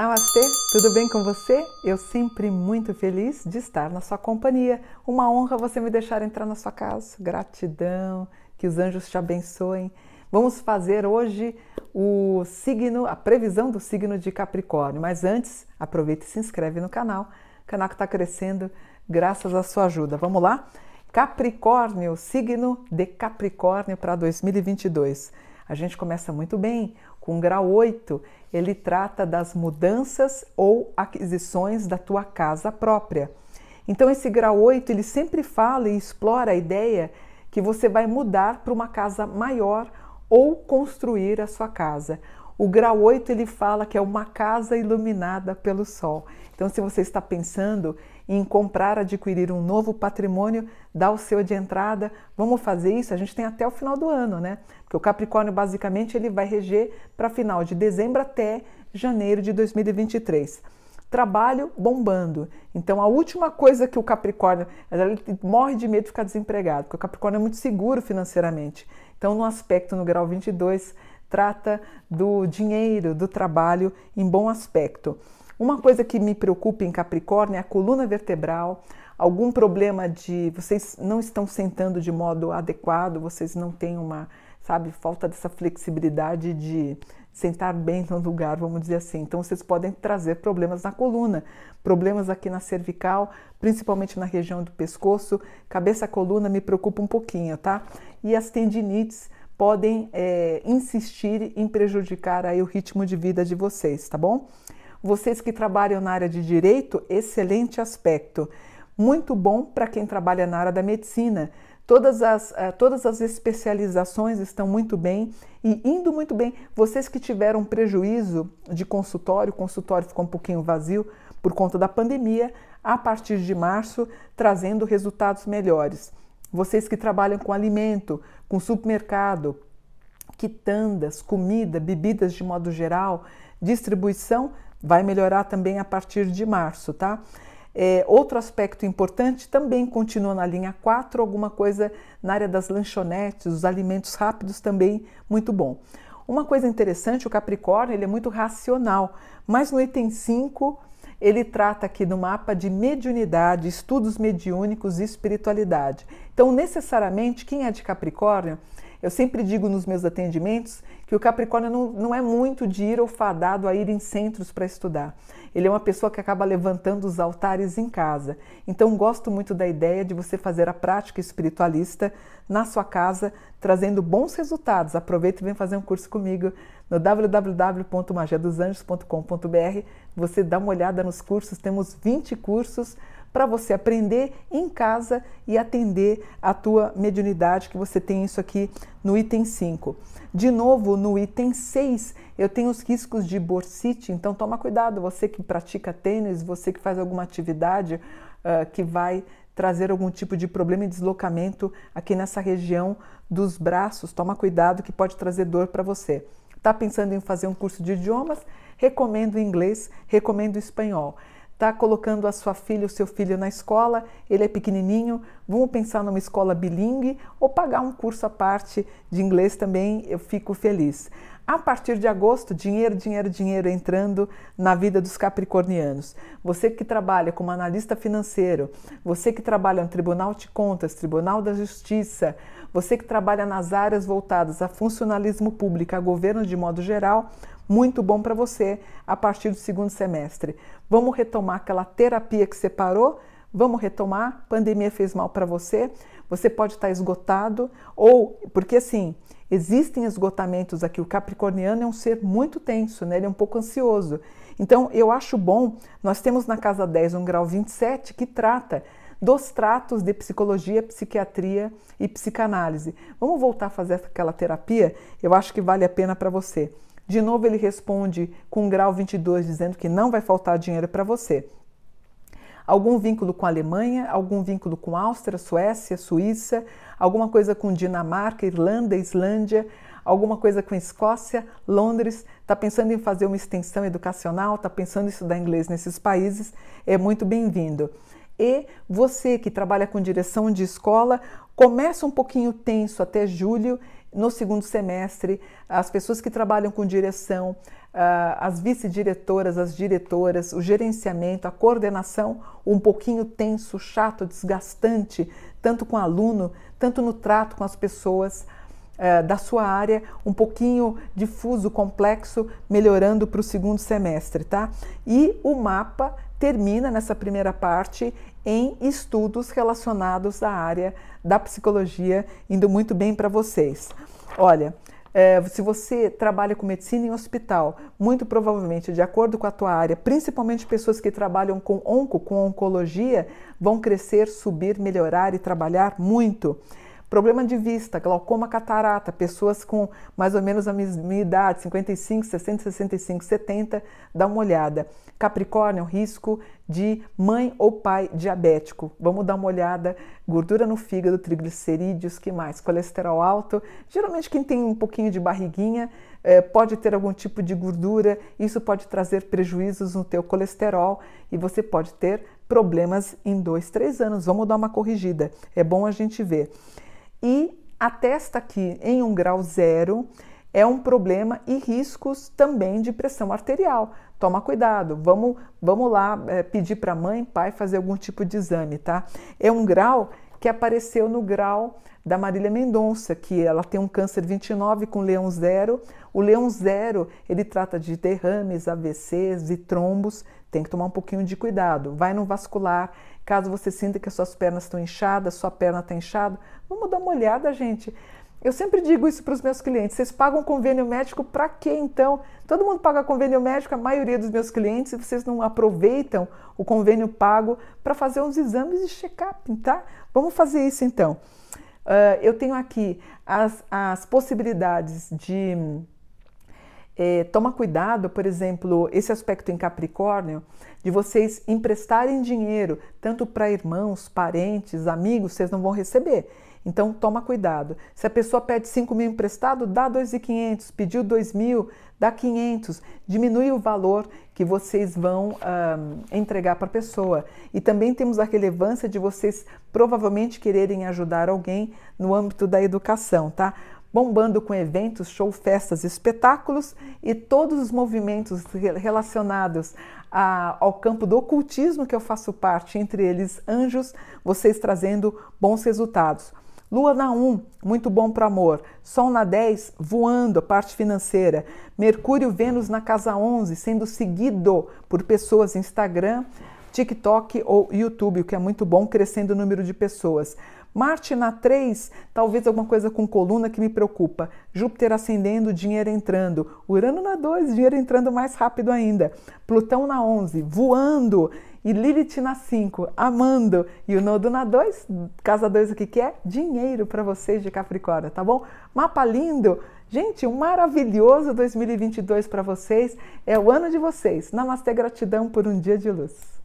Namastê, tudo bem com você? Eu sempre muito feliz de estar na sua companhia. Uma honra você me deixar entrar na sua casa. Gratidão, que os anjos te abençoem. Vamos fazer hoje o signo, a previsão do signo de Capricórnio. Mas antes, aproveita e se inscreve no canal. O canal que está crescendo graças à sua ajuda. Vamos lá? Capricórnio, signo de Capricórnio para 2022. A gente começa muito bem com grau 8, ele trata das mudanças ou aquisições da tua casa própria. Então esse grau 8, ele sempre fala e explora a ideia que você vai mudar para uma casa maior ou construir a sua casa. O grau 8 ele fala que é uma casa iluminada pelo sol. Então, se você está pensando em comprar, adquirir um novo patrimônio, dá o seu de entrada. Vamos fazer isso? A gente tem até o final do ano, né? Porque o Capricórnio basicamente ele vai reger para final de dezembro até janeiro de 2023 trabalho bombando. Então, a última coisa que o Capricórnio ele morre de medo de ficar desempregado, porque o Capricórnio é muito seguro financeiramente. Então, no aspecto no grau 22, trata do dinheiro, do trabalho em bom aspecto. Uma coisa que me preocupa em Capricórnio é a coluna vertebral, algum problema de vocês não estão sentando de modo adequado, vocês não têm uma, sabe, falta dessa flexibilidade de sentar bem no lugar, vamos dizer assim. Então vocês podem trazer problemas na coluna, problemas aqui na cervical, principalmente na região do pescoço, cabeça, coluna me preocupa um pouquinho, tá? E as tendinites podem é, insistir em prejudicar aí o ritmo de vida de vocês, tá bom? Vocês que trabalham na área de direito, excelente aspecto. Muito bom para quem trabalha na área da medicina. Todas as, uh, todas as especializações estão muito bem e indo muito bem. Vocês que tiveram prejuízo de consultório, o consultório ficou um pouquinho vazio por conta da pandemia, a partir de março, trazendo resultados melhores. Vocês que trabalham com alimento, com supermercado, quitandas, comida, bebidas de modo geral, distribuição, vai melhorar também a partir de março, tá? É, outro aspecto importante também continua na linha 4, alguma coisa na área das lanchonetes, os alimentos rápidos também muito bom. Uma coisa interessante, o Capricórnio ele é muito racional, mas no item 5 ele trata aqui no mapa de mediunidade, estudos mediúnicos e espiritualidade. Então, necessariamente, quem é de Capricórnio, eu sempre digo nos meus atendimentos que o Capricórnio não, não é muito de ir ou fadado a ir em centros para estudar. Ele é uma pessoa que acaba levantando os altares em casa. Então, gosto muito da ideia de você fazer a prática espiritualista na sua casa, trazendo bons resultados. Aproveita e vem fazer um curso comigo no www.magiadosanjos.com.br. Você dá uma olhada nos cursos, temos 20 cursos para você aprender em casa e atender a tua mediunidade, que você tem isso aqui no item 5. De novo, no item 6, eu tenho os riscos de bursite, então toma cuidado, você que pratica tênis, você que faz alguma atividade uh, que vai trazer algum tipo de problema e deslocamento aqui nessa região dos braços, toma cuidado que pode trazer dor para você. Está pensando em fazer um curso de idiomas? Recomendo inglês, recomendo espanhol. Está colocando a sua filha, o seu filho na escola, ele é pequenininho, vamos pensar numa escola bilingue ou pagar um curso à parte de inglês também, eu fico feliz. A partir de agosto, dinheiro, dinheiro, dinheiro entrando na vida dos capricornianos. Você que trabalha como analista financeiro, você que trabalha no Tribunal de Contas, Tribunal da Justiça, você que trabalha nas áreas voltadas a funcionalismo público, a governo de modo geral, muito bom para você a partir do segundo semestre. Vamos retomar aquela terapia que você parou? Vamos retomar? Pandemia fez mal para você? Você pode estar esgotado ou porque assim, existem esgotamentos aqui. O capricorniano é um ser muito tenso, né? Ele é um pouco ansioso. Então, eu acho bom, nós temos na casa 10 um grau 27 que trata dos tratos de psicologia, psiquiatria e psicanálise. Vamos voltar a fazer aquela terapia? Eu acho que vale a pena para você. De novo, ele responde com grau 22, dizendo que não vai faltar dinheiro para você. Algum vínculo com a Alemanha, algum vínculo com Áustria, Suécia, Suíça, alguma coisa com Dinamarca, Irlanda, Islândia, alguma coisa com Escócia, Londres, está pensando em fazer uma extensão educacional, está pensando em estudar inglês nesses países, é muito bem-vindo. E você que trabalha com direção de escola, começa um pouquinho tenso até julho no segundo semestre, as pessoas que trabalham com direção, uh, as vice-diretoras, as diretoras, o gerenciamento, a coordenação, um pouquinho tenso, chato, desgastante, tanto com o aluno, tanto no trato com as pessoas uh, da sua área, um pouquinho difuso, complexo, melhorando para o segundo semestre, tá? E o mapa termina nessa primeira parte em estudos relacionados à área da psicologia, indo muito bem para vocês. Olha, é, se você trabalha com medicina em hospital, muito provavelmente, de acordo com a tua área, principalmente pessoas que trabalham com onco, com oncologia, vão crescer, subir, melhorar e trabalhar muito. Problema de vista, glaucoma catarata, pessoas com mais ou menos a minha idade, 55, 60, 65, 70, dá uma olhada. Capricórnio, risco de mãe ou pai diabético. Vamos dar uma olhada. Gordura no fígado, triglicerídeos, que mais? Colesterol alto. Geralmente quem tem um pouquinho de barriguinha eh, pode ter algum tipo de gordura. Isso pode trazer prejuízos no teu colesterol e você pode ter problemas em dois, três anos. Vamos dar uma corrigida. É bom a gente ver e a testa aqui em um grau zero é um problema e riscos também de pressão arterial. Toma cuidado, vamos, vamos lá é, pedir para mãe, pai fazer algum tipo de exame, tá? É um grau que apareceu no grau da Marília Mendonça, que ela tem um câncer 29 com leão zero. O leão zero, ele trata de derrames, AVCs e trombos, tem que tomar um pouquinho de cuidado. Vai no vascular, caso você sinta que as suas pernas estão inchadas, sua perna está inchada, vamos dar uma olhada, gente. Eu sempre digo isso para os meus clientes: vocês pagam convênio médico para quê então? Todo mundo paga convênio médico, a maioria dos meus clientes, e vocês não aproveitam o convênio pago para fazer uns exames de check-up, tá? Vamos fazer isso então. Uh, eu tenho aqui as, as possibilidades de é, toma cuidado, por exemplo, esse aspecto em Capricórnio, de vocês emprestarem dinheiro, tanto para irmãos, parentes, amigos, vocês não vão receber. Então toma cuidado. Se a pessoa pede 5 mil emprestado, dá 2.500. Pediu 2 mil, dá 500. Diminui o valor que vocês vão entregar para a pessoa. E também temos a relevância de vocês provavelmente quererem ajudar alguém no âmbito da educação, tá? bombando com eventos, show, festas, espetáculos e todos os movimentos relacionados a, ao campo do ocultismo que eu faço parte, entre eles anjos, vocês trazendo bons resultados. Lua na 1, muito bom para amor. Sol na 10, voando, a parte financeira. Mercúrio, Vênus na casa 11, sendo seguido por pessoas Instagram, TikTok ou YouTube, o que é muito bom, crescendo o número de pessoas. Marte na 3, talvez alguma coisa com coluna que me preocupa. Júpiter ascendendo, dinheiro entrando. Urano na 2, dinheiro entrando mais rápido ainda. Plutão na 11, voando. E Lilith na 5, amando. E o Nodo na 2, casa 2 o que, que é? Dinheiro para vocês de Capricórnio, tá bom? Mapa lindo. Gente, um maravilhoso 2022 para vocês. É o ano de vocês. Namastê, gratidão por um dia de luz.